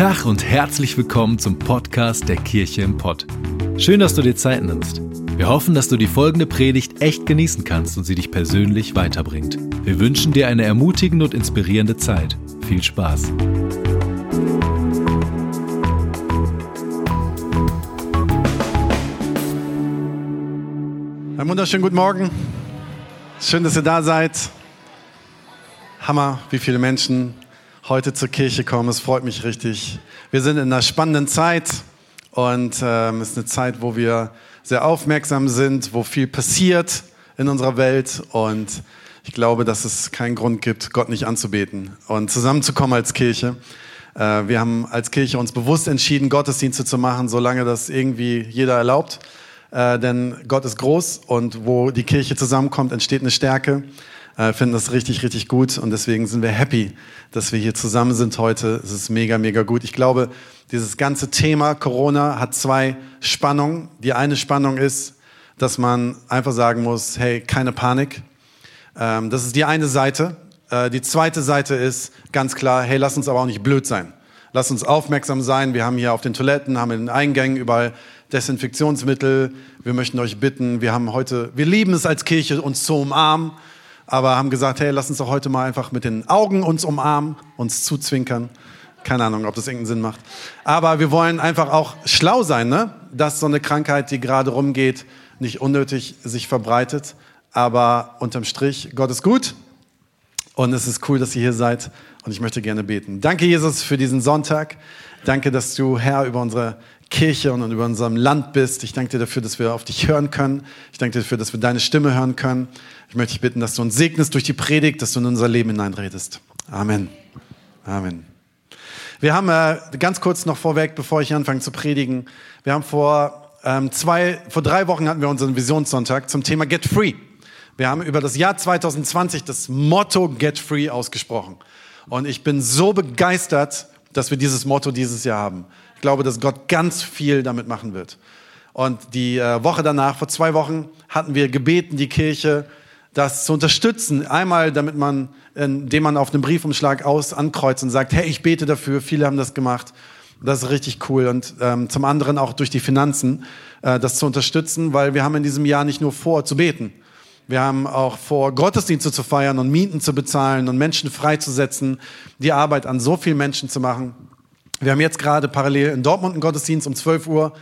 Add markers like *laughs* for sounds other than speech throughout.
Tag und herzlich willkommen zum Podcast der Kirche im Pott. Schön, dass du dir Zeit nimmst. Wir hoffen, dass du die folgende Predigt echt genießen kannst und sie dich persönlich weiterbringt. Wir wünschen dir eine ermutigende und inspirierende Zeit. Viel Spaß. Einen wunderschönen guten Morgen. Schön, dass ihr da seid. Hammer, wie viele Menschen heute zur Kirche kommen. Es freut mich richtig. Wir sind in einer spannenden Zeit und ähm, es ist eine Zeit, wo wir sehr aufmerksam sind, wo viel passiert in unserer Welt und ich glaube, dass es keinen Grund gibt, Gott nicht anzubeten und zusammenzukommen als Kirche. Äh, wir haben als Kirche uns bewusst entschieden, Gottesdienste zu machen, solange das irgendwie jeder erlaubt. Äh, denn Gott ist groß und wo die Kirche zusammenkommt, entsteht eine Stärke äh, finden das richtig, richtig gut und deswegen sind wir happy, dass wir hier zusammen sind heute. Es ist mega, mega gut. Ich glaube, dieses ganze Thema Corona hat zwei Spannungen. Die eine Spannung ist, dass man einfach sagen muss, hey, keine Panik. Ähm, das ist die eine Seite. Äh, die zweite Seite ist ganz klar, hey, lass uns aber auch nicht blöd sein. Lass uns aufmerksam sein. Wir haben hier auf den Toiletten, haben in den Eingängen überall Desinfektionsmittel. Wir möchten euch bitten, wir haben heute, wir lieben es als Kirche, uns zu umarmen aber haben gesagt, hey, lass uns doch heute mal einfach mit den Augen uns umarmen, uns zuzwinkern. Keine Ahnung, ob das irgendeinen Sinn macht. Aber wir wollen einfach auch schlau sein, ne? dass so eine Krankheit, die gerade rumgeht, nicht unnötig sich verbreitet. Aber unterm Strich, Gott ist gut und es ist cool, dass ihr hier seid und ich möchte gerne beten. Danke, Jesus, für diesen Sonntag. Danke, dass du Herr über unsere Kirche und über unserem Land bist. Ich danke dir dafür, dass wir auf dich hören können. Ich danke dir dafür, dass wir deine Stimme hören können. Ich möchte dich bitten, dass du uns segnest durch die Predigt, dass du in unser Leben hineinredest. Amen. Amen. Wir haben äh, ganz kurz noch vorweg, bevor ich anfange zu predigen, wir haben vor ähm, zwei, vor drei Wochen hatten wir unseren Visionssonntag zum Thema Get Free. Wir haben über das Jahr 2020 das Motto Get Free ausgesprochen. Und ich bin so begeistert, dass wir dieses Motto dieses Jahr haben. Ich glaube, dass Gott ganz viel damit machen wird. Und die äh, Woche danach, vor zwei Wochen, hatten wir gebeten, die Kirche das zu unterstützen. Einmal, damit man, indem man auf einem Briefumschlag aus ankreuzt und sagt, hey, ich bete dafür. Viele haben das gemacht. Das ist richtig cool. Und ähm, zum anderen auch durch die Finanzen, äh, das zu unterstützen, weil wir haben in diesem Jahr nicht nur vor zu beten. Wir haben auch vor, Gottesdienste zu feiern und Mieten zu bezahlen und Menschen freizusetzen, die Arbeit an so vielen Menschen zu machen. Wir haben jetzt gerade parallel in Dortmund einen Gottesdienst um 12 Uhr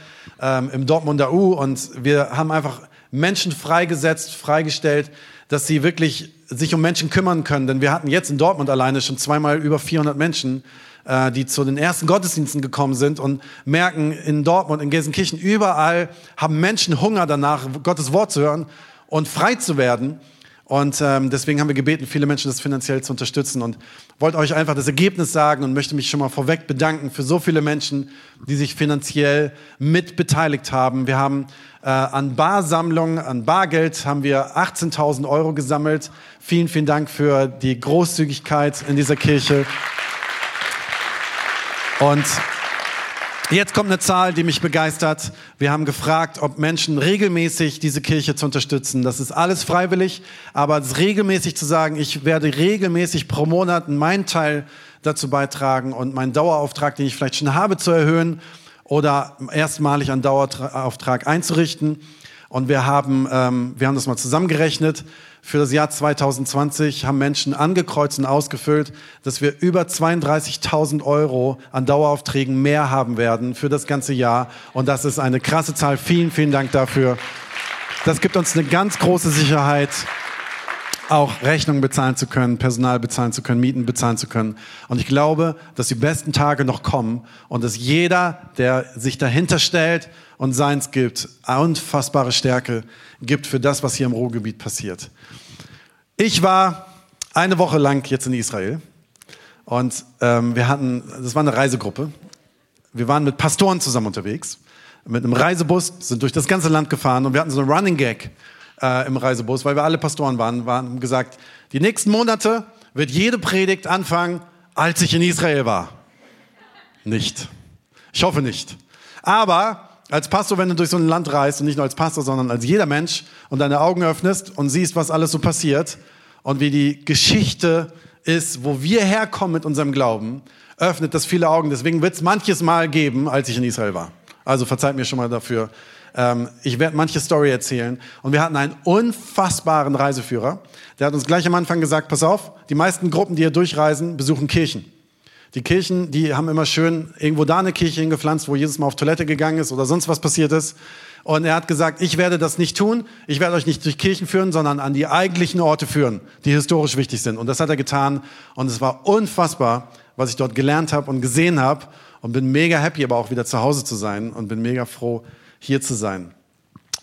ähm, im Dortmunder U und wir haben einfach Menschen freigesetzt, freigestellt, dass sie wirklich sich um Menschen kümmern können. Denn wir hatten jetzt in Dortmund alleine schon zweimal über 400 Menschen, äh, die zu den ersten Gottesdiensten gekommen sind und merken in Dortmund, in Gelsenkirchen, überall haben Menschen Hunger danach, Gottes Wort zu hören und frei zu werden. Und ähm, deswegen haben wir gebeten, viele Menschen das finanziell zu unterstützen und wollte euch einfach das Ergebnis sagen und möchte mich schon mal vorweg bedanken für so viele Menschen, die sich finanziell mit beteiligt haben. Wir haben äh, an Barsammlungen, an Bargeld haben wir 18.000 Euro gesammelt. Vielen, vielen Dank für die Großzügigkeit in dieser Kirche. Und Jetzt kommt eine Zahl, die mich begeistert. Wir haben gefragt, ob Menschen regelmäßig diese Kirche zu unterstützen. Das ist alles freiwillig, aber regelmäßig zu sagen, ich werde regelmäßig pro Monat meinen Teil dazu beitragen und meinen Dauerauftrag, den ich vielleicht schon habe, zu erhöhen oder erstmalig einen Dauerauftrag einzurichten. Und wir haben, ähm, wir haben das mal zusammengerechnet für das Jahr 2020 haben Menschen angekreuzt und ausgefüllt, dass wir über 32.000 Euro an Daueraufträgen mehr haben werden für das ganze Jahr. Und das ist eine krasse Zahl. Vielen, vielen Dank dafür. Das gibt uns eine ganz große Sicherheit, auch Rechnungen bezahlen zu können, Personal bezahlen zu können, Mieten bezahlen zu können. Und ich glaube, dass die besten Tage noch kommen und dass jeder, der sich dahinter stellt und seins gibt, unfassbare Stärke gibt für das, was hier im Ruhrgebiet passiert. Ich war eine Woche lang jetzt in Israel und ähm, wir hatten, das war eine Reisegruppe. Wir waren mit Pastoren zusammen unterwegs, mit einem Reisebus, sind durch das ganze Land gefahren und wir hatten so einen Running Gag äh, im Reisebus, weil wir alle Pastoren waren, waren gesagt, die nächsten Monate wird jede Predigt anfangen, als ich in Israel war. Nicht. Ich hoffe nicht. Aber als Pastor, wenn du durch so ein Land reist und nicht nur als Pastor, sondern als jeder Mensch und deine Augen öffnest und siehst, was alles so passiert und wie die Geschichte ist, wo wir herkommen mit unserem Glauben, öffnet das viele Augen. Deswegen wird es manches Mal geben, als ich in Israel war. Also verzeiht mir schon mal dafür. Ähm, ich werde manche Story erzählen. Und wir hatten einen unfassbaren Reiseführer. Der hat uns gleich am Anfang gesagt, pass auf, die meisten Gruppen, die hier durchreisen, besuchen Kirchen. Die Kirchen, die haben immer schön irgendwo da eine Kirche hingepflanzt, wo jedes Mal auf Toilette gegangen ist oder sonst was passiert ist. Und er hat gesagt, ich werde das nicht tun. Ich werde euch nicht durch Kirchen führen, sondern an die eigentlichen Orte führen, die historisch wichtig sind. Und das hat er getan. Und es war unfassbar, was ich dort gelernt habe und gesehen habe. Und bin mega happy, aber auch wieder zu Hause zu sein. Und bin mega froh, hier zu sein.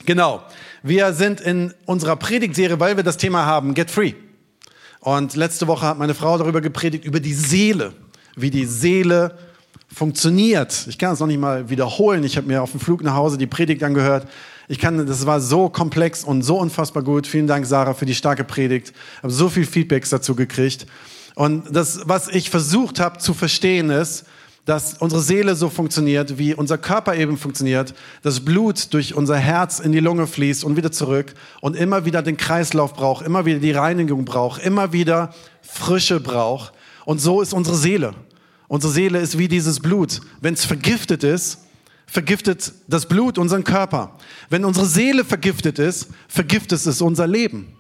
Genau. Wir sind in unserer Predigtserie, weil wir das Thema haben, Get Free. Und letzte Woche hat meine Frau darüber gepredigt, über die Seele wie die Seele funktioniert. Ich kann es noch nicht mal wiederholen. Ich habe mir auf dem Flug nach Hause die Predigt angehört. Ich kann, das war so komplex und so unfassbar gut. Vielen Dank, Sarah, für die starke Predigt. Ich habe so viel Feedbacks dazu gekriegt. Und das, was ich versucht habe zu verstehen, ist, dass unsere Seele so funktioniert, wie unser Körper eben funktioniert, das Blut durch unser Herz in die Lunge fließt und wieder zurück und immer wieder den Kreislauf braucht, immer wieder die Reinigung braucht, immer wieder Frische braucht. Und so ist unsere Seele. Unsere Seele ist wie dieses Blut. Wenn es vergiftet ist, vergiftet das Blut unseren Körper. Wenn unsere Seele vergiftet ist, vergiftet es unser Leben.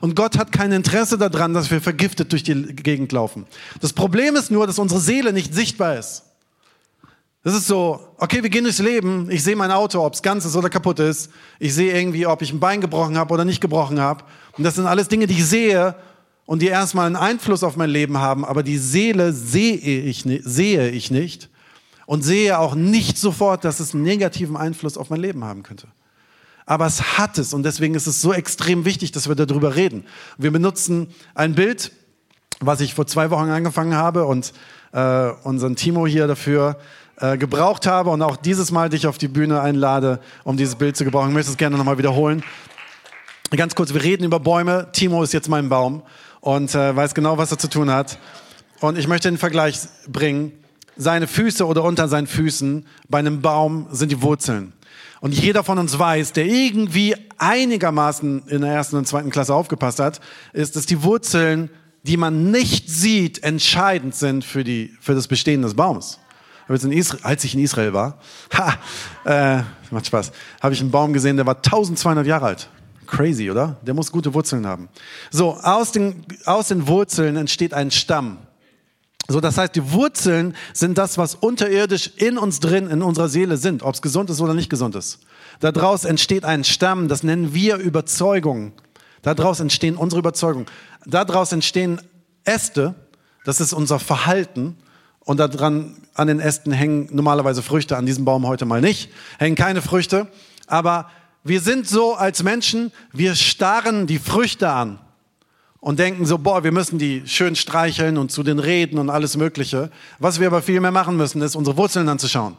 Und Gott hat kein Interesse daran, dass wir vergiftet durch die Gegend laufen. Das Problem ist nur, dass unsere Seele nicht sichtbar ist. Das ist so, okay, wir gehen durchs Leben, ich sehe mein Auto, ob es ganz ist oder kaputt ist. Ich sehe irgendwie, ob ich ein Bein gebrochen habe oder nicht gebrochen habe. Und das sind alles Dinge, die ich sehe und die erstmal einen Einfluss auf mein Leben haben, aber die Seele sehe ich, sehe ich nicht und sehe auch nicht sofort, dass es einen negativen Einfluss auf mein Leben haben könnte. Aber es hat es und deswegen ist es so extrem wichtig, dass wir darüber reden. Wir benutzen ein Bild, was ich vor zwei Wochen angefangen habe und äh, unseren Timo hier dafür äh, gebraucht habe und auch dieses Mal dich auf die Bühne einlade, um dieses Bild zu gebrauchen. Ich möchte es gerne nochmal wiederholen. Ganz kurz, wir reden über Bäume. Timo ist jetzt mein Baum und äh, weiß genau, was er zu tun hat. Und ich möchte den Vergleich bringen. Seine Füße oder unter seinen Füßen bei einem Baum sind die Wurzeln. Und jeder von uns weiß, der irgendwie einigermaßen in der ersten und zweiten Klasse aufgepasst hat, ist, dass die Wurzeln, die man nicht sieht, entscheidend sind für, die, für das Bestehen des Baumes. Als ich in Israel war, *laughs* ha, äh, macht Spaß, habe ich einen Baum gesehen, der war 1200 Jahre alt. Crazy, oder? Der muss gute Wurzeln haben. So, aus den, aus den Wurzeln entsteht ein Stamm. So, das heißt, die Wurzeln sind das, was unterirdisch in uns drin, in unserer Seele sind, ob es gesund ist oder nicht gesund ist. Daraus entsteht ein Stamm, das nennen wir Überzeugung. Daraus entstehen unsere Überzeugungen. Daraus entstehen Äste, das ist unser Verhalten. Und daran, an den Ästen hängen normalerweise Früchte, an diesem Baum heute mal nicht, hängen keine Früchte. Aber wir sind so als Menschen, wir starren die Früchte an und denken so, boah, wir müssen die schön streicheln und zu den reden und alles Mögliche. Was wir aber viel mehr machen müssen, ist unsere Wurzeln anzuschauen.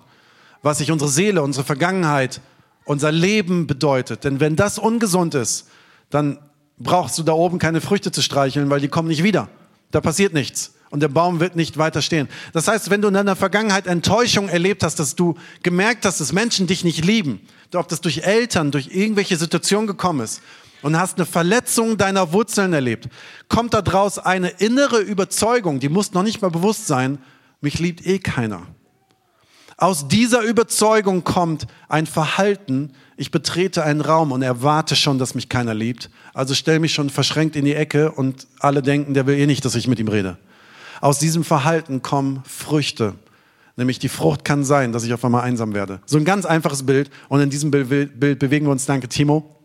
Was sich unsere Seele, unsere Vergangenheit, unser Leben bedeutet. Denn wenn das ungesund ist, dann brauchst du da oben keine Früchte zu streicheln, weil die kommen nicht wieder. Da passiert nichts und der Baum wird nicht weiter stehen. Das heißt, wenn du in deiner Vergangenheit Enttäuschung erlebt hast, dass du gemerkt hast, dass Menschen dich nicht lieben, ob das durch Eltern, durch irgendwelche Situationen gekommen ist und hast eine Verletzung deiner Wurzeln erlebt, kommt daraus eine innere Überzeugung, die muss noch nicht mal bewusst sein, mich liebt eh keiner. Aus dieser Überzeugung kommt ein Verhalten, ich betrete einen Raum und erwarte schon, dass mich keiner liebt. Also stell mich schon verschränkt in die Ecke und alle denken, der will eh nicht, dass ich mit ihm rede. Aus diesem Verhalten kommen Früchte. Nämlich die Frucht kann sein, dass ich auf einmal einsam werde. So ein ganz einfaches Bild. Und in diesem Bild, bewegen wir uns. Danke, Timo,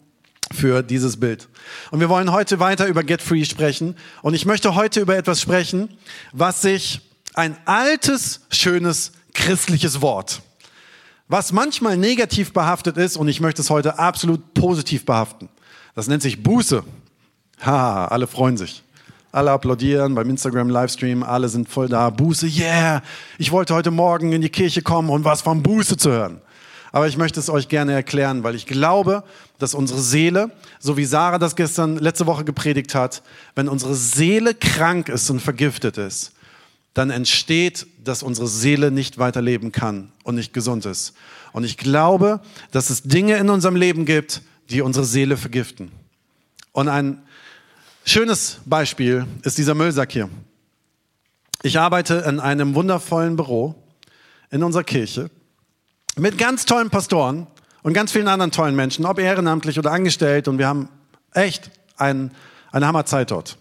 für dieses Bild. Und wir wollen heute weiter über Get Free sprechen. Und ich möchte heute über etwas sprechen, was sich ein altes, schönes, christliches Wort, was manchmal negativ behaftet ist, und ich möchte es heute absolut positiv behaften. Das nennt sich Buße. Ha, alle freuen sich. Alle applaudieren beim Instagram-Livestream, alle sind voll da. Buße, yeah! Ich wollte heute Morgen in die Kirche kommen und was von Buße zu hören. Aber ich möchte es euch gerne erklären, weil ich glaube, dass unsere Seele, so wie Sarah das gestern, letzte Woche gepredigt hat, wenn unsere Seele krank ist und vergiftet ist, dann entsteht, dass unsere Seele nicht weiterleben kann und nicht gesund ist. Und ich glaube, dass es Dinge in unserem Leben gibt, die unsere Seele vergiften. Und ein Schönes Beispiel ist dieser Müllsack hier. Ich arbeite in einem wundervollen Büro in unserer Kirche mit ganz tollen Pastoren und ganz vielen anderen tollen Menschen, ob ehrenamtlich oder angestellt. Und wir haben echt ein, eine Hammerzeit dort.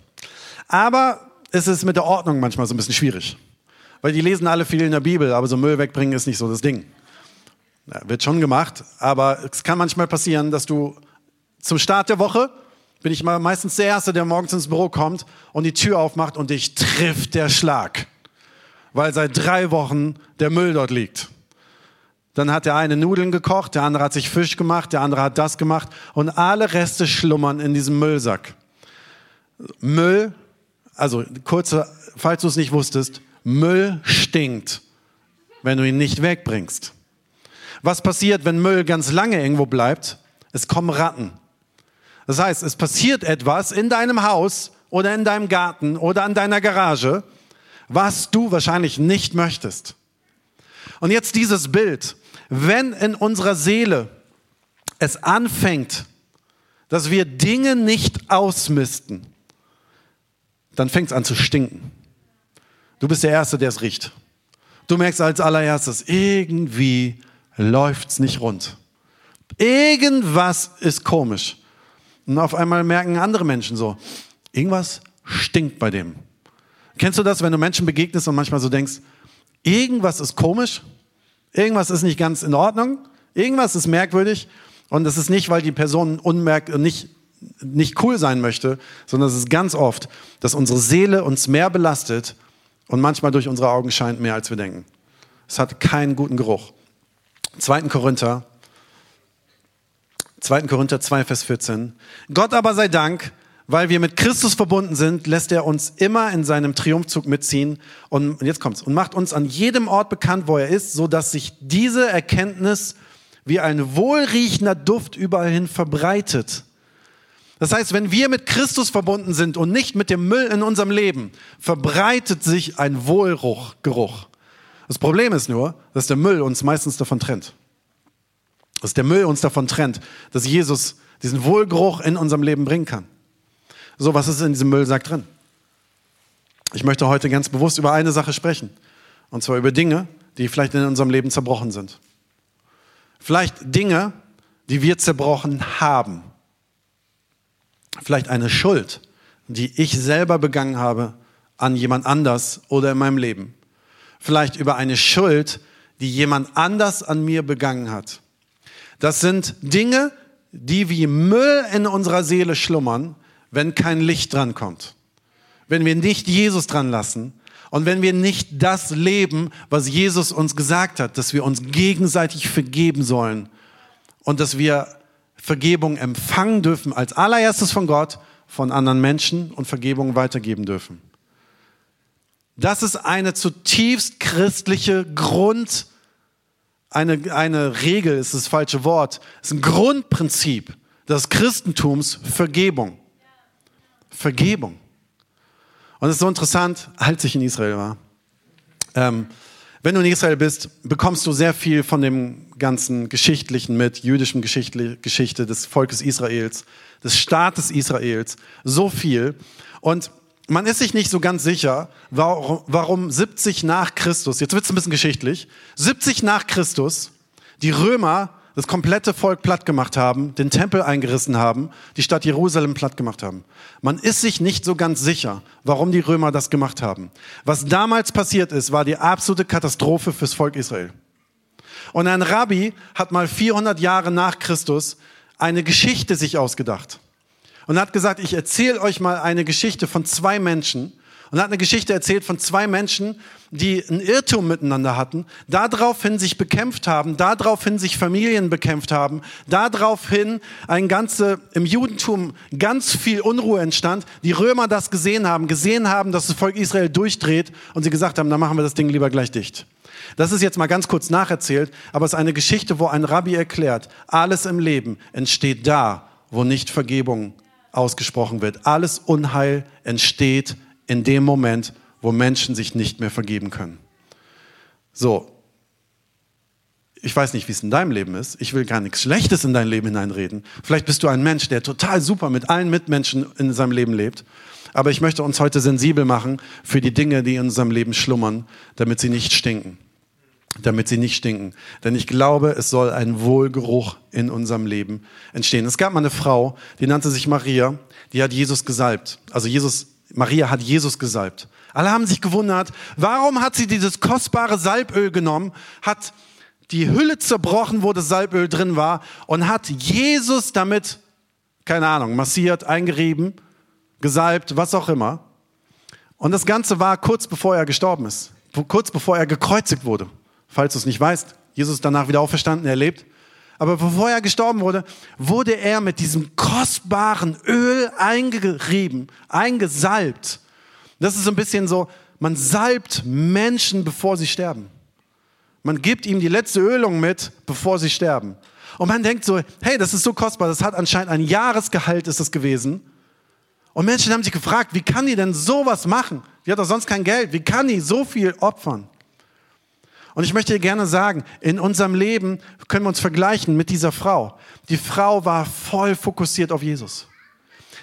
Aber es ist mit der Ordnung manchmal so ein bisschen schwierig. Weil die lesen alle viel in der Bibel, aber so Müll wegbringen ist nicht so das Ding. Ja, wird schon gemacht, aber es kann manchmal passieren, dass du zum Start der Woche bin ich meistens der Erste, der morgens ins Büro kommt und die Tür aufmacht und dich trifft der Schlag. Weil seit drei Wochen der Müll dort liegt. Dann hat der eine Nudeln gekocht, der andere hat sich Fisch gemacht, der andere hat das gemacht und alle Reste schlummern in diesem Müllsack. Müll, also kurze, falls du es nicht wusstest, Müll stinkt, wenn du ihn nicht wegbringst. Was passiert, wenn Müll ganz lange irgendwo bleibt? Es kommen Ratten. Das heißt, es passiert etwas in deinem Haus oder in deinem Garten oder an deiner Garage, was du wahrscheinlich nicht möchtest. Und jetzt dieses Bild. Wenn in unserer Seele es anfängt, dass wir Dinge nicht ausmisten, dann fängt es an zu stinken. Du bist der Erste, der es riecht. Du merkst als allererstes, irgendwie läuft es nicht rund. Irgendwas ist komisch. Und auf einmal merken andere Menschen so, irgendwas stinkt bei dem. Kennst du das, wenn du Menschen begegnest und manchmal so denkst, irgendwas ist komisch, irgendwas ist nicht ganz in Ordnung, irgendwas ist merkwürdig und das ist nicht, weil die Person unmerk nicht nicht cool sein möchte, sondern es ist ganz oft, dass unsere Seele uns mehr belastet und manchmal durch unsere Augen scheint mehr, als wir denken. Es hat keinen guten Geruch. 2. Korinther 2. Korinther 2, Vers 14. Gott aber sei Dank, weil wir mit Christus verbunden sind, lässt er uns immer in seinem Triumphzug mitziehen. Und jetzt kommt's. Und macht uns an jedem Ort bekannt, wo er ist, so dass sich diese Erkenntnis wie ein wohlriechender Duft überall hin verbreitet. Das heißt, wenn wir mit Christus verbunden sind und nicht mit dem Müll in unserem Leben, verbreitet sich ein Wohlruchgeruch. Das Problem ist nur, dass der Müll uns meistens davon trennt dass der Müll uns davon trennt, dass Jesus diesen Wohlgeruch in unserem Leben bringen kann. So, was ist in diesem Müllsack drin? Ich möchte heute ganz bewusst über eine Sache sprechen. Und zwar über Dinge, die vielleicht in unserem Leben zerbrochen sind. Vielleicht Dinge, die wir zerbrochen haben. Vielleicht eine Schuld, die ich selber begangen habe an jemand anders oder in meinem Leben. Vielleicht über eine Schuld, die jemand anders an mir begangen hat. Das sind Dinge, die wie Müll in unserer Seele schlummern, wenn kein Licht dran kommt. Wenn wir nicht Jesus dran lassen und wenn wir nicht das leben, was Jesus uns gesagt hat, dass wir uns gegenseitig vergeben sollen und dass wir Vergebung empfangen dürfen als allererstes von Gott, von anderen Menschen und Vergebung weitergeben dürfen. Das ist eine zutiefst christliche Grund eine, eine Regel, ist das falsche Wort, ist ein Grundprinzip des Christentums Vergebung. Vergebung. Und es ist so interessant, als ich in Israel war. Ähm, wenn du in Israel bist, bekommst du sehr viel von dem ganzen Geschichtlichen mit, jüdischen Geschichte des Volkes Israels, des Staates Israels, so viel. Und man ist sich nicht so ganz sicher, warum 70 nach Christus, jetzt wird es ein bisschen geschichtlich, 70 nach Christus die Römer das komplette Volk platt gemacht haben, den Tempel eingerissen haben, die Stadt Jerusalem platt gemacht haben. Man ist sich nicht so ganz sicher, warum die Römer das gemacht haben. Was damals passiert ist, war die absolute Katastrophe fürs Volk Israel. Und ein Rabbi hat mal 400 Jahre nach Christus eine Geschichte sich ausgedacht und hat gesagt, ich erzähle euch mal eine Geschichte von zwei Menschen und hat eine Geschichte erzählt von zwei Menschen, die einen Irrtum miteinander hatten, daraufhin sich bekämpft haben, daraufhin sich Familien bekämpft haben, daraufhin ein ganze, im Judentum ganz viel Unruhe entstand, die Römer das gesehen haben, gesehen haben, dass das Volk Israel durchdreht und sie gesagt haben, dann machen wir das Ding lieber gleich dicht. Das ist jetzt mal ganz kurz nacherzählt, aber es ist eine Geschichte, wo ein Rabbi erklärt, alles im Leben entsteht da, wo nicht Vergebung ausgesprochen wird. Alles Unheil entsteht in dem Moment, wo Menschen sich nicht mehr vergeben können. So, ich weiß nicht, wie es in deinem Leben ist. Ich will gar nichts Schlechtes in dein Leben hineinreden. Vielleicht bist du ein Mensch, der total super mit allen Mitmenschen in seinem Leben lebt. Aber ich möchte uns heute sensibel machen für die Dinge, die in unserem Leben schlummern, damit sie nicht stinken. Damit sie nicht stinken. Denn ich glaube, es soll ein Wohlgeruch in unserem Leben entstehen. Es gab mal eine Frau, die nannte sich Maria, die hat Jesus gesalbt. Also Jesus, Maria hat Jesus gesalbt. Alle haben sich gewundert, warum hat sie dieses kostbare Salböl genommen, hat die Hülle zerbrochen, wo das Salböl drin war und hat Jesus damit, keine Ahnung, massiert, eingerieben, gesalbt, was auch immer. Und das Ganze war kurz bevor er gestorben ist, kurz bevor er gekreuzigt wurde. Falls du es nicht weißt, Jesus ist danach wieder auferstanden, er lebt. Aber bevor er gestorben wurde, wurde er mit diesem kostbaren Öl eingerieben, eingesalbt. Das ist so ein bisschen so, man salbt Menschen, bevor sie sterben. Man gibt ihm die letzte Ölung mit, bevor sie sterben. Und man denkt so, hey, das ist so kostbar, das hat anscheinend ein Jahresgehalt ist es gewesen. Und Menschen haben sich gefragt, wie kann die denn sowas machen? Die hat doch sonst kein Geld. Wie kann die so viel opfern? Und ich möchte dir gerne sagen, in unserem Leben können wir uns vergleichen mit dieser Frau. Die Frau war voll fokussiert auf Jesus.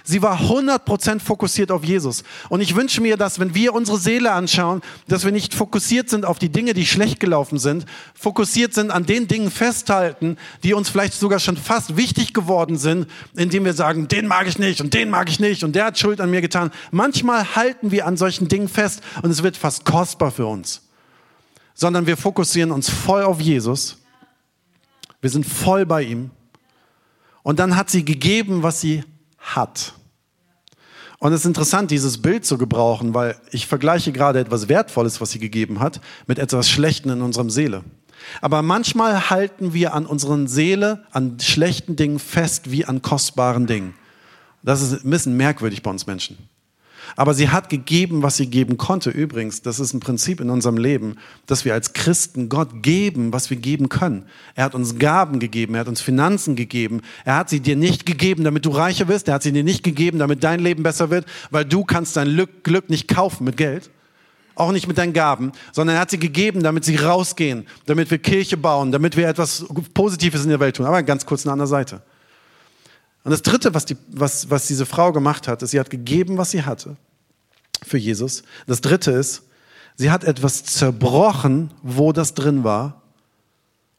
Sie war 100% fokussiert auf Jesus. Und ich wünsche mir, dass wenn wir unsere Seele anschauen, dass wir nicht fokussiert sind auf die Dinge, die schlecht gelaufen sind, fokussiert sind an den Dingen festhalten, die uns vielleicht sogar schon fast wichtig geworden sind, indem wir sagen, den mag ich nicht und den mag ich nicht und der hat Schuld an mir getan. Manchmal halten wir an solchen Dingen fest und es wird fast kostbar für uns. Sondern wir fokussieren uns voll auf Jesus. Wir sind voll bei ihm. Und dann hat sie gegeben, was sie hat. Und es ist interessant, dieses Bild zu gebrauchen, weil ich vergleiche gerade etwas Wertvolles, was sie gegeben hat, mit etwas Schlechten in unserem Seele. Aber manchmal halten wir an unseren Seele, an schlechten Dingen fest wie an kostbaren Dingen. Das ist ein bisschen merkwürdig bei uns Menschen. Aber sie hat gegeben, was sie geben konnte. Übrigens, das ist ein Prinzip in unserem Leben, dass wir als Christen Gott geben, was wir geben können. Er hat uns Gaben gegeben, er hat uns Finanzen gegeben. Er hat sie dir nicht gegeben, damit du reicher wirst. Er hat sie dir nicht gegeben, damit dein Leben besser wird, weil du kannst dein Glück nicht kaufen mit Geld. Auch nicht mit deinen Gaben, sondern er hat sie gegeben, damit sie rausgehen, damit wir Kirche bauen, damit wir etwas Positives in der Welt tun. Aber ganz kurz eine andere Seite. Und das Dritte, was, die, was, was diese Frau gemacht hat, ist, sie hat gegeben, was sie hatte für Jesus. Das Dritte ist, sie hat etwas zerbrochen, wo das drin war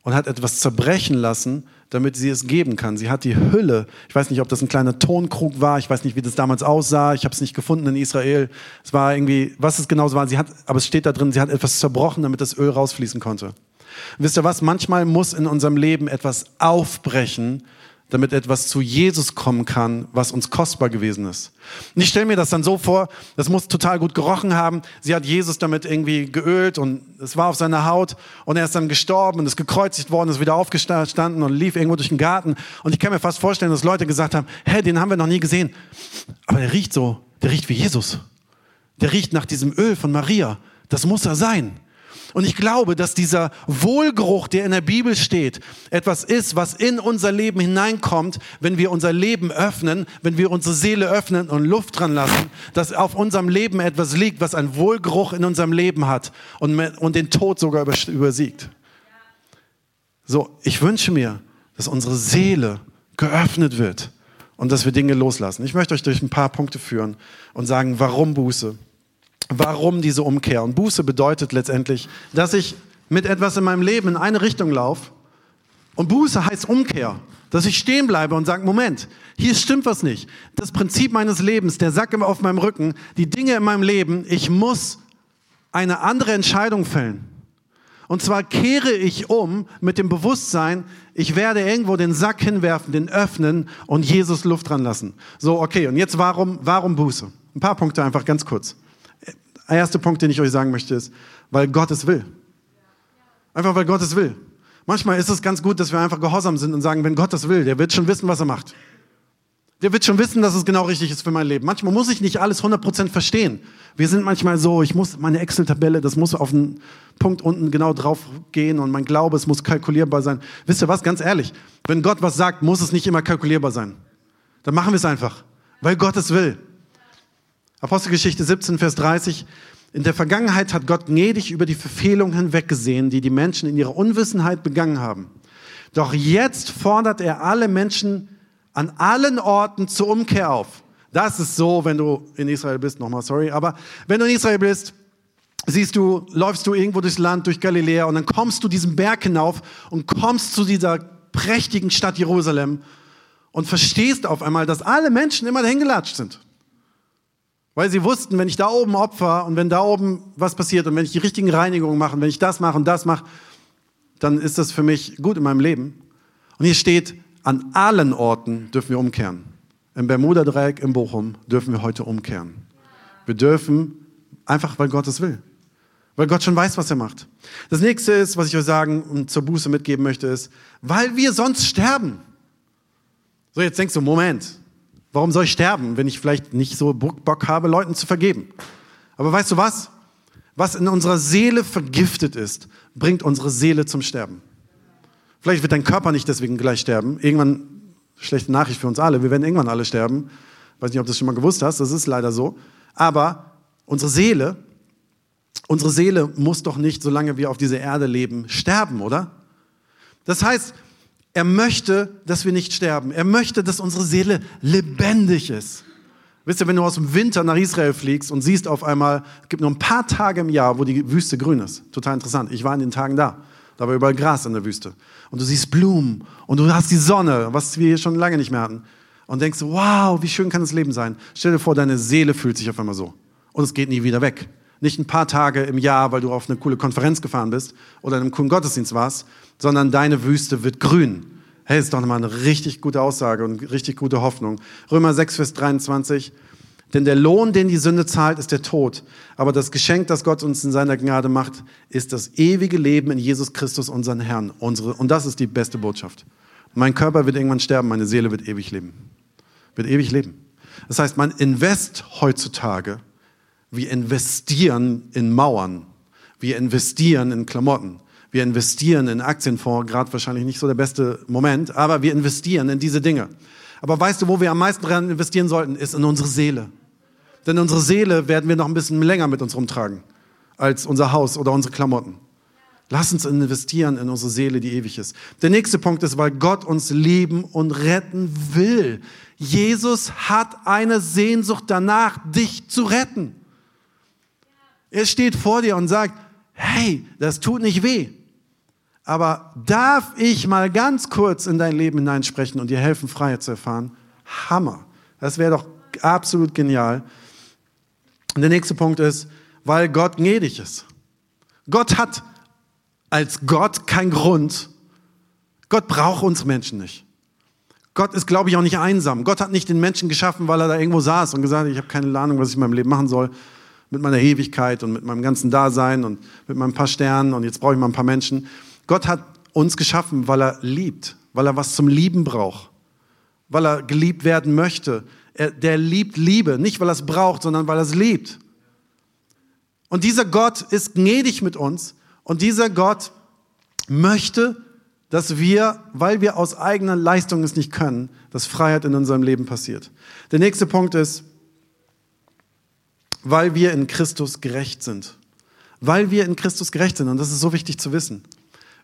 und hat etwas zerbrechen lassen, damit sie es geben kann. Sie hat die Hülle, ich weiß nicht, ob das ein kleiner Tonkrug war, ich weiß nicht, wie das damals aussah, ich habe es nicht gefunden in Israel. Es war irgendwie, was es genau war, sie hat, aber es steht da drin, sie hat etwas zerbrochen, damit das Öl rausfließen konnte. Und wisst ihr was, manchmal muss in unserem Leben etwas aufbrechen, damit etwas zu Jesus kommen kann, was uns kostbar gewesen ist. Und ich stelle mir das dann so vor, das muss total gut gerochen haben. Sie hat Jesus damit irgendwie geölt und es war auf seiner Haut und er ist dann gestorben und ist gekreuzigt worden, ist wieder aufgestanden und lief irgendwo durch den Garten. Und ich kann mir fast vorstellen, dass Leute gesagt haben, hä, den haben wir noch nie gesehen. Aber der riecht so, der riecht wie Jesus. Der riecht nach diesem Öl von Maria. Das muss er sein. Und ich glaube, dass dieser Wohlgeruch, der in der Bibel steht, etwas ist, was in unser Leben hineinkommt, wenn wir unser Leben öffnen, wenn wir unsere Seele öffnen und Luft dran lassen, dass auf unserem Leben etwas liegt, was einen Wohlgeruch in unserem Leben hat und, und den Tod sogar übersiegt. So, ich wünsche mir, dass unsere Seele geöffnet wird und dass wir Dinge loslassen. Ich möchte euch durch ein paar Punkte führen und sagen, warum Buße. Warum diese Umkehr? Und Buße bedeutet letztendlich, dass ich mit etwas in meinem Leben in eine Richtung laufe. Und Buße heißt Umkehr. Dass ich stehen bleibe und sage, Moment, hier stimmt was nicht. Das Prinzip meines Lebens, der Sack auf meinem Rücken, die Dinge in meinem Leben, ich muss eine andere Entscheidung fällen. Und zwar kehre ich um mit dem Bewusstsein, ich werde irgendwo den Sack hinwerfen, den öffnen und Jesus Luft dran lassen. So, okay, und jetzt warum, warum Buße? Ein paar Punkte einfach ganz kurz. Der erste Punkt, den ich euch sagen möchte, ist, weil Gott es will. Einfach weil Gott es will. Manchmal ist es ganz gut, dass wir einfach gehorsam sind und sagen, wenn Gott es will, der wird schon wissen, was er macht. Der wird schon wissen, dass es genau richtig ist für mein Leben. Manchmal muss ich nicht alles 100% verstehen. Wir sind manchmal so, ich muss meine Excel-Tabelle, das muss auf einen Punkt unten genau drauf gehen und mein Glaube, es muss kalkulierbar sein. Wisst ihr was, ganz ehrlich, wenn Gott was sagt, muss es nicht immer kalkulierbar sein. Dann machen wir es einfach, weil Gott es will. Apostelgeschichte 17, Vers 30. In der Vergangenheit hat Gott gnädig über die Verfehlung hinweggesehen, die die Menschen in ihrer Unwissenheit begangen haben. Doch jetzt fordert er alle Menschen an allen Orten zur Umkehr auf. Das ist so, wenn du in Israel bist, nochmal sorry, aber wenn du in Israel bist, siehst du, läufst du irgendwo durchs Land, durch Galiläa und dann kommst du diesen Berg hinauf und kommst zu dieser prächtigen Stadt Jerusalem und verstehst auf einmal, dass alle Menschen immer dahin gelatscht sind. Weil sie wussten, wenn ich da oben opfer und wenn da oben was passiert und wenn ich die richtigen Reinigungen mache und wenn ich das mache und das mache, dann ist das für mich gut in meinem Leben. Und hier steht, an allen Orten dürfen wir umkehren. Im Bermuda-Dreieck in Bochum dürfen wir heute umkehren. Wir dürfen einfach, weil Gott es will. Weil Gott schon weiß, was er macht. Das nächste ist, was ich euch sagen und zur Buße mitgeben möchte, ist, weil wir sonst sterben. So, jetzt denkst du, Moment, warum soll ich sterben, wenn ich vielleicht nicht so Bock habe, Leuten zu vergeben? Aber weißt du was? Was in unserer Seele vergiftet ist, bringt unsere Seele zum Sterben. Vielleicht wird dein Körper nicht deswegen gleich sterben. Irgendwann, schlechte Nachricht für uns alle, wir werden irgendwann alle sterben. Weiß nicht, ob du das schon mal gewusst hast, das ist leider so. Aber unsere Seele, unsere Seele muss doch nicht, solange wir auf dieser Erde leben, sterben, oder? Das heißt, er möchte, dass wir nicht sterben. Er möchte, dass unsere Seele lebendig ist. Wisst ihr, wenn du aus dem Winter nach Israel fliegst und siehst auf einmal, es gibt nur ein paar Tage im Jahr, wo die Wüste grün ist. Total interessant. Ich war in den Tagen da. Da war überall Gras in der Wüste. Und du siehst Blumen und du hast die Sonne, was wir hier schon lange nicht mehr hatten. Und denkst, wow, wie schön kann das Leben sein. Stell dir vor, deine Seele fühlt sich auf einmal so. Und es geht nie wieder weg. Nicht ein paar Tage im Jahr, weil du auf eine coole Konferenz gefahren bist oder in einem coolen Gottesdienst warst, sondern deine Wüste wird grün. Hey, ist doch nochmal eine richtig gute Aussage und richtig gute Hoffnung. Römer 6, Vers 23. Denn der Lohn, den die Sünde zahlt, ist der Tod. Aber das Geschenk, das Gott uns in seiner Gnade macht, ist das ewige Leben in Jesus Christus, unseren Herrn. Unsere, und das ist die beste Botschaft. Mein Körper wird irgendwann sterben, meine Seele wird ewig leben. Wird ewig leben. Das heißt, man invest heutzutage, wir investieren in Mauern, wir investieren in Klamotten, wir investieren in Aktienfonds, gerade wahrscheinlich nicht so der beste Moment, aber wir investieren in diese Dinge. Aber weißt du, wo wir am meisten dran investieren sollten, ist in unsere Seele. Denn unsere Seele werden wir noch ein bisschen länger mit uns rumtragen als unser Haus oder unsere Klamotten. Lass uns investieren in unsere Seele, die ewig ist. Der nächste Punkt ist, weil Gott uns lieben und retten will. Jesus hat eine Sehnsucht danach, dich zu retten. Er steht vor dir und sagt, hey, das tut nicht weh. Aber darf ich mal ganz kurz in dein Leben hineinsprechen und dir helfen, Freiheit zu erfahren? Hammer. Das wäre doch absolut genial. Und der nächste Punkt ist, weil Gott gnädig ist. Gott hat als Gott keinen Grund. Gott braucht uns Menschen nicht. Gott ist, glaube ich, auch nicht einsam. Gott hat nicht den Menschen geschaffen, weil er da irgendwo saß und gesagt hat, ich habe keine Ahnung, was ich in meinem Leben machen soll. Mit meiner Ewigkeit und mit meinem ganzen Dasein und mit meinem paar Sternen und jetzt brauche ich mal ein paar Menschen. Gott hat uns geschaffen, weil er liebt, weil er was zum Lieben braucht, weil er geliebt werden möchte. Er, der liebt Liebe, nicht weil er es braucht, sondern weil er es liebt. Und dieser Gott ist gnädig mit uns und dieser Gott möchte, dass wir, weil wir aus eigener Leistung es nicht können, dass Freiheit in unserem Leben passiert. Der nächste Punkt ist, weil wir in Christus gerecht sind. Weil wir in Christus gerecht sind. Und das ist so wichtig zu wissen.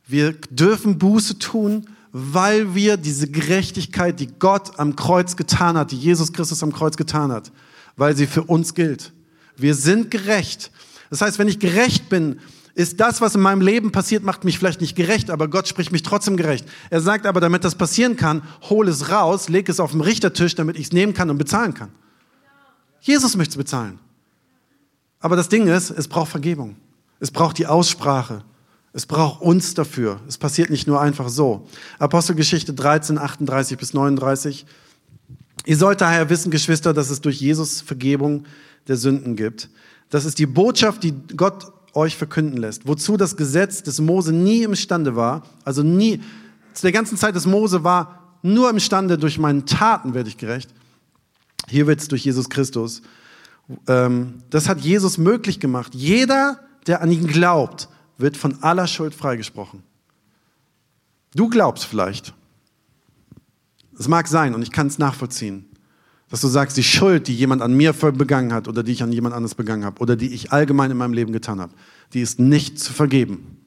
Wir dürfen Buße tun, weil wir diese Gerechtigkeit, die Gott am Kreuz getan hat, die Jesus Christus am Kreuz getan hat, weil sie für uns gilt. Wir sind gerecht. Das heißt, wenn ich gerecht bin, ist das, was in meinem Leben passiert, macht mich vielleicht nicht gerecht, aber Gott spricht mich trotzdem gerecht. Er sagt aber, damit das passieren kann, hol es raus, leg es auf den Richtertisch, damit ich es nehmen kann und bezahlen kann. Jesus möchte es bezahlen. Aber das Ding ist, es braucht Vergebung. Es braucht die Aussprache. Es braucht uns dafür. Es passiert nicht nur einfach so. Apostelgeschichte 13, 38 bis 39. Ihr sollt daher wissen, Geschwister, dass es durch Jesus Vergebung der Sünden gibt. Das ist die Botschaft, die Gott euch verkünden lässt. Wozu das Gesetz des Mose nie imstande war, also nie, zu der ganzen Zeit des Mose war nur imstande, durch meinen Taten werde ich gerecht. Hier wird es durch Jesus Christus. Ähm, das hat Jesus möglich gemacht. Jeder, der an ihn glaubt, wird von aller Schuld freigesprochen. Du glaubst vielleicht, es mag sein und ich kann es nachvollziehen, dass du sagst, die Schuld, die jemand an mir begangen hat oder die ich an jemand anderes begangen habe oder die ich allgemein in meinem Leben getan habe, die ist nicht zu vergeben.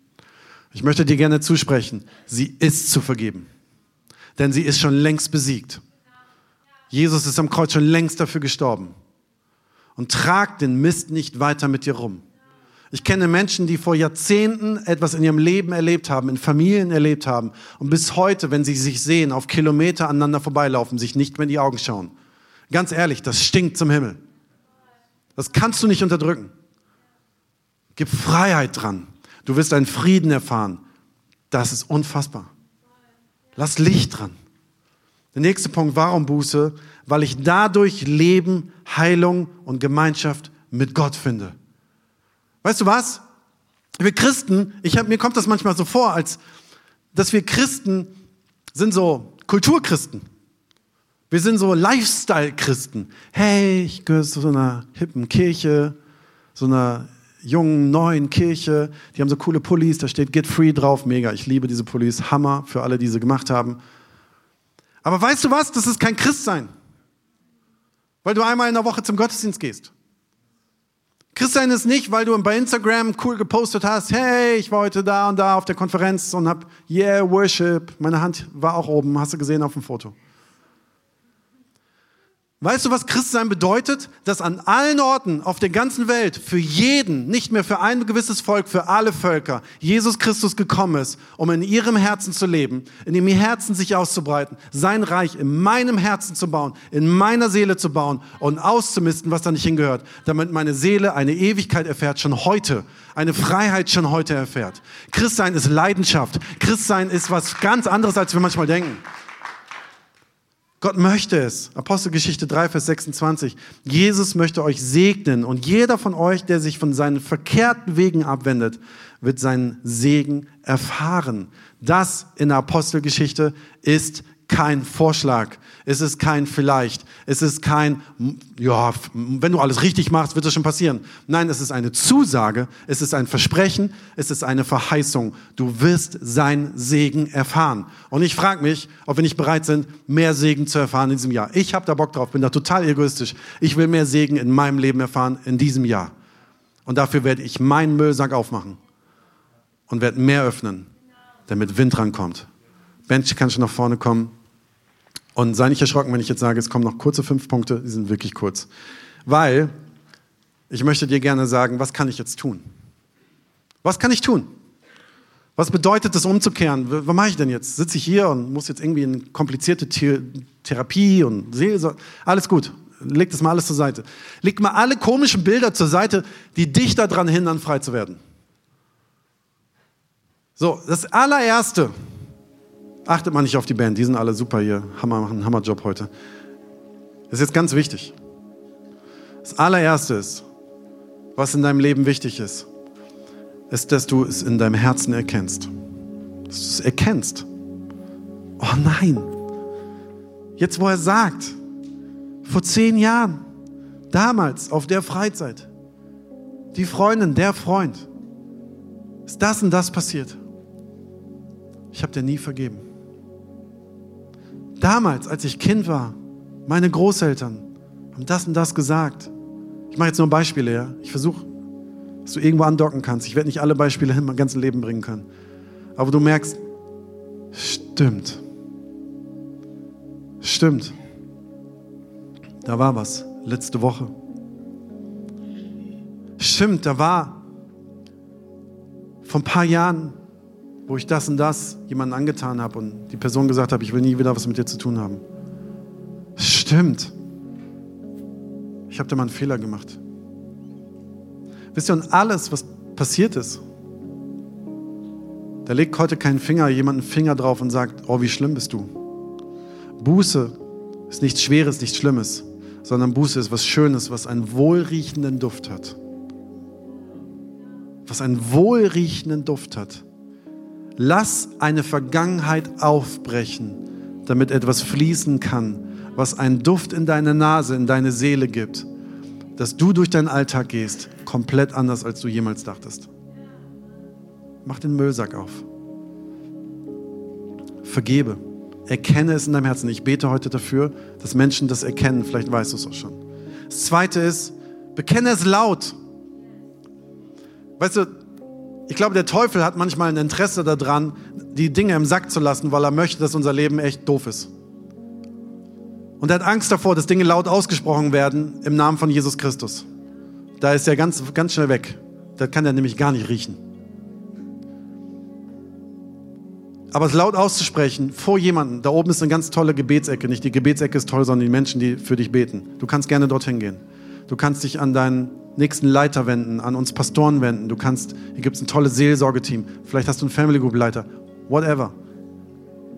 Ich möchte dir gerne zusprechen, sie ist zu vergeben. Denn sie ist schon längst besiegt. Jesus ist am Kreuz schon längst dafür gestorben. Und trag den Mist nicht weiter mit dir rum. Ich kenne Menschen, die vor Jahrzehnten etwas in ihrem Leben erlebt haben, in Familien erlebt haben und bis heute, wenn sie sich sehen, auf Kilometer aneinander vorbeilaufen, sich nicht mehr in die Augen schauen. Ganz ehrlich, das stinkt zum Himmel. Das kannst du nicht unterdrücken. Gib Freiheit dran. Du wirst einen Frieden erfahren. Das ist unfassbar. Lass Licht dran. Der nächste Punkt, warum Buße? Weil ich dadurch Leben, Heilung und Gemeinschaft mit Gott finde. Weißt du was? Wir Christen, ich hab, mir kommt das manchmal so vor, als dass wir Christen sind so Kulturchristen. Wir sind so Lifestyle-Christen. Hey, ich gehöre zu so einer hippen Kirche, so einer jungen, neuen Kirche. Die haben so coole Pullis, da steht Get Free drauf. Mega, ich liebe diese Pullis. Hammer für alle, die sie gemacht haben. Aber weißt du was? Das ist kein Christsein. Weil du einmal in der Woche zum Gottesdienst gehst. Christsein ist nicht, weil du bei Instagram cool gepostet hast, hey, ich war heute da und da auf der Konferenz und hab, yeah, Worship. Meine Hand war auch oben, hast du gesehen auf dem Foto. Weißt du, was Christsein bedeutet? Dass an allen Orten auf der ganzen Welt für jeden, nicht mehr für ein gewisses Volk, für alle Völker, Jesus Christus gekommen ist, um in ihrem Herzen zu leben, in ihrem Herzen sich auszubreiten, sein Reich in meinem Herzen zu bauen, in meiner Seele zu bauen und auszumisten, was da nicht hingehört, damit meine Seele eine Ewigkeit erfährt, schon heute, eine Freiheit schon heute erfährt. Christsein ist Leidenschaft. Christsein ist was ganz anderes, als wir manchmal denken. Gott möchte es. Apostelgeschichte 3, Vers 26. Jesus möchte euch segnen und jeder von euch, der sich von seinen verkehrten Wegen abwendet, wird seinen Segen erfahren. Das in der Apostelgeschichte ist kein Vorschlag. Es ist kein vielleicht. Es ist kein, ja, wenn du alles richtig machst, wird das schon passieren. Nein, es ist eine Zusage. Es ist ein Versprechen. Es ist eine Verheißung. Du wirst sein Segen erfahren. Und ich frage mich, ob wir nicht bereit sind, mehr Segen zu erfahren in diesem Jahr. Ich habe da Bock drauf, bin da total egoistisch. Ich will mehr Segen in meinem Leben erfahren in diesem Jahr. Und dafür werde ich meinen Müllsack aufmachen und werde mehr öffnen, damit Wind rankommt. Bench kann schon nach vorne kommen. Und sei nicht erschrocken, wenn ich jetzt sage, es kommen noch kurze fünf Punkte, die sind wirklich kurz. Weil ich möchte dir gerne sagen, was kann ich jetzt tun? Was kann ich tun? Was bedeutet es umzukehren? Was mache ich denn jetzt? Sitze ich hier und muss jetzt irgendwie in komplizierte Therapie und Seelsorge? Alles gut. Leg das mal alles zur Seite. Leg mal alle komischen Bilder zur Seite, die dich daran hindern, frei zu werden. So, das allererste, Achtet mal nicht auf die Band, die sind alle super hier. Hammer, machen Hammerjob heute. Das ist jetzt ganz wichtig. Das allererste ist, was in deinem Leben wichtig ist, ist, dass du es in deinem Herzen erkennst. Dass du es erkennst. Oh nein. Jetzt, wo er sagt, vor zehn Jahren, damals auf der Freizeit, die Freundin, der Freund, ist das und das passiert. Ich habe dir nie vergeben. Damals, als ich Kind war, meine Großeltern haben das und das gesagt. Ich mache jetzt nur Beispiele, ja. Ich versuche, dass du irgendwo andocken kannst. Ich werde nicht alle Beispiele in mein ganzes Leben bringen können. Aber du merkst, stimmt. Stimmt. Da war was. Letzte Woche. Stimmt, da war vor ein paar Jahren wo ich das und das jemandem angetan habe und die Person gesagt habe, ich will nie wieder was mit dir zu tun haben. Stimmt. Ich habe da mal einen Fehler gemacht. Wisst ihr, und alles, was passiert ist, da legt heute kein Finger, jemand einen Finger drauf und sagt, oh, wie schlimm bist du. Buße ist nichts Schweres, nichts Schlimmes, sondern Buße ist was Schönes, was einen wohlriechenden Duft hat. Was einen wohlriechenden Duft hat. Lass eine Vergangenheit aufbrechen, damit etwas fließen kann, was einen Duft in deine Nase, in deine Seele gibt, dass du durch deinen Alltag gehst, komplett anders, als du jemals dachtest. Mach den Müllsack auf. Vergebe. Erkenne es in deinem Herzen. Ich bete heute dafür, dass Menschen das erkennen. Vielleicht weißt du es auch schon. Das zweite ist, bekenne es laut. Weißt du, ich glaube, der Teufel hat manchmal ein Interesse daran, die Dinge im Sack zu lassen, weil er möchte, dass unser Leben echt doof ist. Und er hat Angst davor, dass Dinge laut ausgesprochen werden im Namen von Jesus Christus. Da ist er ganz, ganz schnell weg. Das kann er nämlich gar nicht riechen. Aber es laut auszusprechen vor jemandem, da oben ist eine ganz tolle Gebetsecke. Nicht die Gebetsecke ist toll, sondern die Menschen, die für dich beten. Du kannst gerne dorthin gehen. Du kannst dich an deinen nächsten Leiter wenden, an uns Pastoren wenden. Du kannst, hier gibt es ein tolles Seelsorgeteam. Vielleicht hast du einen Family Group Leiter. Whatever.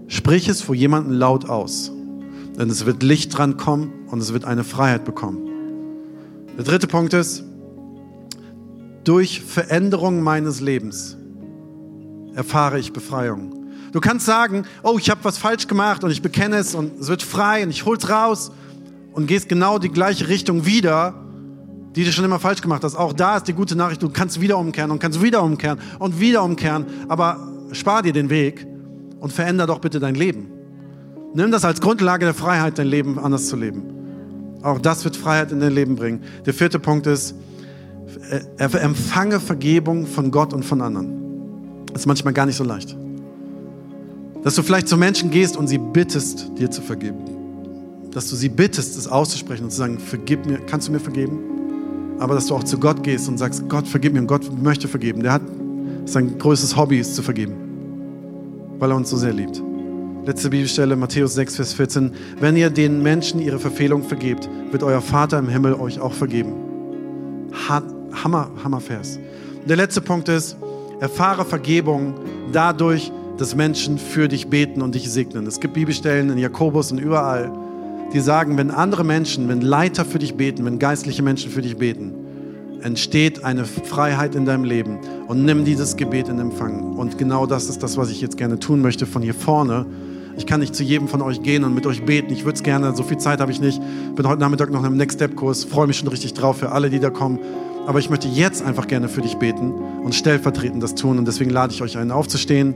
Sprich es vor jemandem laut aus. Denn es wird Licht dran kommen und es wird eine Freiheit bekommen. Der dritte Punkt ist, durch Veränderung meines Lebens erfahre ich Befreiung. Du kannst sagen, oh, ich habe was falsch gemacht und ich bekenne es und es wird frei und ich hol's raus und gehst genau die gleiche Richtung wieder, die du schon immer falsch gemacht hast. Auch da ist die gute Nachricht, du kannst wieder umkehren und kannst wieder umkehren und wieder umkehren, aber spar dir den Weg und veränder doch bitte dein Leben. Nimm das als Grundlage der Freiheit, dein Leben anders zu leben. Auch das wird Freiheit in dein Leben bringen. Der vierte Punkt ist, empfange Vergebung von Gott und von anderen. Das ist manchmal gar nicht so leicht. Dass du vielleicht zu Menschen gehst und sie bittest, dir zu vergeben. Dass du sie bittest, es auszusprechen und zu sagen, vergib mir, kannst du mir vergeben? Aber dass du auch zu Gott gehst und sagst, Gott, vergib mir und Gott möchte vergeben. Der hat sein größtes Hobby ist zu vergeben, weil er uns so sehr liebt. Letzte Bibelstelle, Matthäus 6, Vers 14. Wenn ihr den Menschen ihre Verfehlung vergebt, wird euer Vater im Himmel euch auch vergeben. Hammer, Hammervers. Der letzte Punkt ist, erfahre Vergebung dadurch, dass Menschen für dich beten und dich segnen. Es gibt Bibelstellen in Jakobus und überall, die sagen, wenn andere Menschen, wenn Leiter für dich beten, wenn geistliche Menschen für dich beten, entsteht eine Freiheit in deinem Leben und nimm dieses Gebet in Empfang. Und genau das ist das, was ich jetzt gerne tun möchte von hier vorne. Ich kann nicht zu jedem von euch gehen und mit euch beten. Ich würde es gerne, so viel Zeit habe ich nicht. Bin heute Nachmittag noch im Next Step Kurs, freue mich schon richtig drauf für alle, die da kommen. Aber ich möchte jetzt einfach gerne für dich beten und stellvertretend das tun. Und deswegen lade ich euch ein, aufzustehen.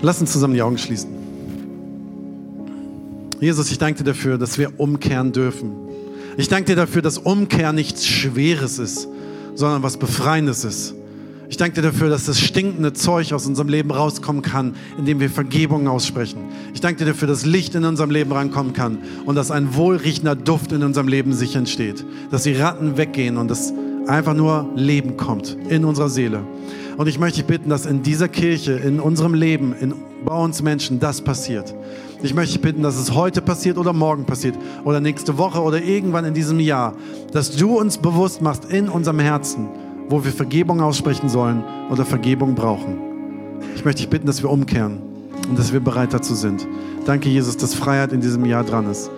Lass uns zusammen die Augen schließen. Jesus, ich danke dir dafür, dass wir umkehren dürfen. Ich danke dir dafür, dass Umkehr nichts Schweres ist, sondern was Befreiendes ist. Ich danke dir dafür, dass das stinkende Zeug aus unserem Leben rauskommen kann, indem wir Vergebung aussprechen. Ich danke dir dafür, dass Licht in unserem Leben rankommen kann und dass ein wohlriechender Duft in unserem Leben sich entsteht. Dass die Ratten weggehen und dass einfach nur Leben kommt in unserer Seele. Und ich möchte dich bitten, dass in dieser Kirche, in unserem Leben, in, bei uns Menschen das passiert. Ich möchte dich bitten, dass es heute passiert oder morgen passiert oder nächste Woche oder irgendwann in diesem Jahr, dass du uns bewusst machst in unserem Herzen, wo wir Vergebung aussprechen sollen oder Vergebung brauchen. Ich möchte dich bitten, dass wir umkehren und dass wir bereit dazu sind. Danke, Jesus, dass Freiheit in diesem Jahr dran ist.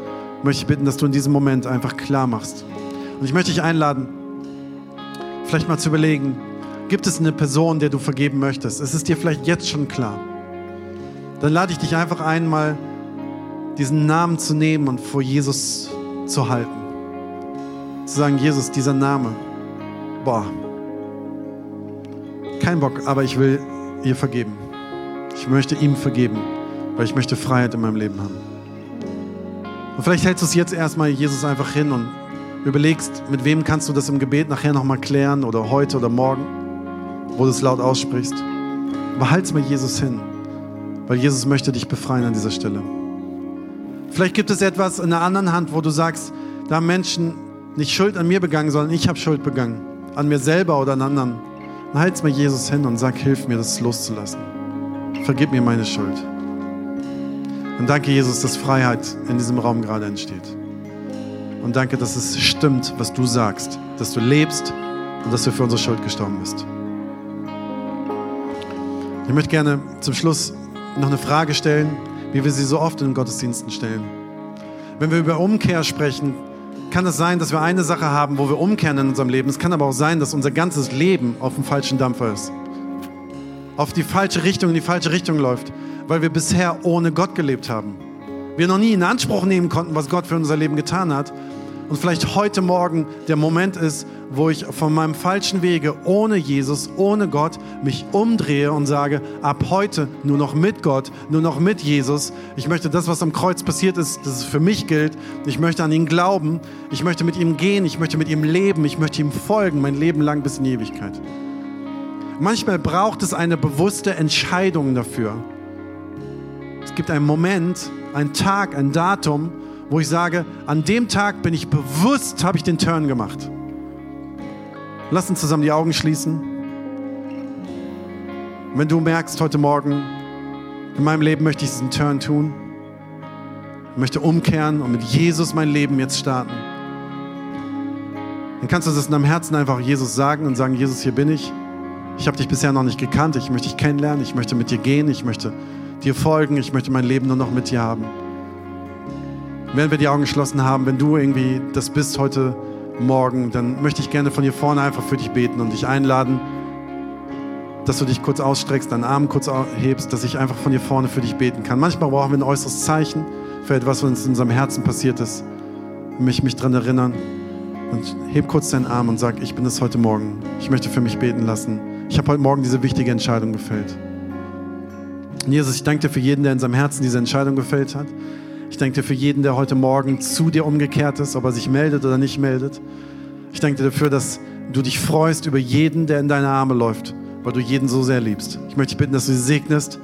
Ich möchte dich bitten, dass du in diesem Moment einfach klar machst. Und ich möchte dich einladen, vielleicht mal zu überlegen, Gibt es eine Person, der du vergeben möchtest? Es ist dir vielleicht jetzt schon klar. Dann lade ich dich einfach ein, mal diesen Namen zu nehmen und vor Jesus zu halten. Zu sagen, Jesus, dieser Name, boah, kein Bock, aber ich will ihr vergeben. Ich möchte ihm vergeben, weil ich möchte Freiheit in meinem Leben haben. Und vielleicht hältst du es jetzt erstmal Jesus einfach hin und überlegst, mit wem kannst du das im Gebet nachher nochmal klären oder heute oder morgen wo du es laut aussprichst. Aber halt's mal Jesus hin, weil Jesus möchte dich befreien an dieser Stelle. Vielleicht gibt es etwas in der anderen Hand, wo du sagst, da haben Menschen nicht Schuld an mir begangen, sondern ich habe Schuld begangen. An mir selber oder an anderen. Dann halt's mal Jesus hin und sag, hilf mir, das loszulassen. Vergib mir meine Schuld. Und danke, Jesus, dass Freiheit in diesem Raum gerade entsteht. Und danke, dass es stimmt, was du sagst, dass du lebst und dass du für unsere Schuld gestorben bist. Ich möchte gerne zum Schluss noch eine Frage stellen, wie wir sie so oft in den Gottesdiensten stellen. Wenn wir über Umkehr sprechen, kann es sein, dass wir eine Sache haben, wo wir umkehren in unserem Leben. Es kann aber auch sein, dass unser ganzes Leben auf dem falschen Dampfer ist. Auf die falsche Richtung, in die falsche Richtung läuft, weil wir bisher ohne Gott gelebt haben. Wir noch nie in Anspruch nehmen konnten, was Gott für unser Leben getan hat und vielleicht heute Morgen der Moment ist, wo ich von meinem falschen Wege ohne Jesus, ohne Gott mich umdrehe und sage, ab heute nur noch mit Gott, nur noch mit Jesus. Ich möchte das, was am Kreuz passiert ist, dass es für mich gilt. Ich möchte an ihn glauben. Ich möchte mit ihm gehen. Ich möchte mit ihm leben. Ich möchte ihm folgen, mein Leben lang bis in die Ewigkeit. Manchmal braucht es eine bewusste Entscheidung dafür. Es gibt einen Moment, einen Tag, ein Datum, wo ich sage, an dem Tag bin ich bewusst, habe ich den Turn gemacht. Lass uns zusammen die Augen schließen. Wenn du merkst heute Morgen, in meinem Leben möchte ich diesen Turn tun, möchte umkehren und mit Jesus mein Leben jetzt starten, dann kannst du das in deinem Herzen einfach Jesus sagen und sagen, Jesus, hier bin ich. Ich habe dich bisher noch nicht gekannt, ich möchte dich kennenlernen, ich möchte mit dir gehen, ich möchte dir folgen, ich möchte mein Leben nur noch mit dir haben. Wenn wir die Augen geschlossen haben, wenn du irgendwie das bist heute Morgen, dann möchte ich gerne von hier vorne einfach für dich beten und dich einladen, dass du dich kurz ausstreckst, deinen Arm kurz hebst, dass ich einfach von hier vorne für dich beten kann. Manchmal brauchen wir ein äußeres Zeichen für etwas, was in unserem Herzen passiert ist. Ich möchte mich daran erinnern. Und heb kurz deinen Arm und sag, ich bin es heute Morgen. Ich möchte für mich beten lassen. Ich habe heute Morgen diese wichtige Entscheidung gefällt. Und Jesus, ich danke dir für jeden, der in seinem Herzen diese Entscheidung gefällt hat. Ich danke dir für jeden, der heute Morgen zu dir umgekehrt ist, ob er sich meldet oder nicht meldet. Ich danke dir dafür, dass du dich freust über jeden, der in deine Arme läuft, weil du jeden so sehr liebst. Ich möchte dich bitten, dass du sie segnest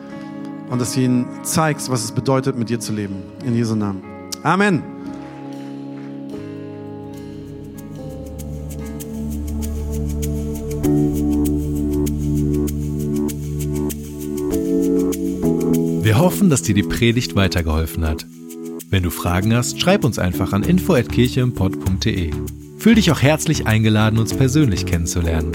und dass du ihnen zeigst, was es bedeutet, mit dir zu leben. In Jesu Namen. Amen. Wir hoffen, dass dir die Predigt weitergeholfen hat. Wenn du Fragen hast, schreib uns einfach an info@kircheimpod.de. Fühl dich auch herzlich eingeladen, uns persönlich kennenzulernen.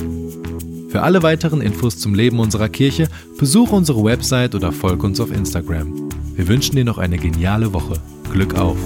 Für alle weiteren Infos zum Leben unserer Kirche besuche unsere Website oder folge uns auf Instagram. Wir wünschen dir noch eine geniale Woche. Glück auf!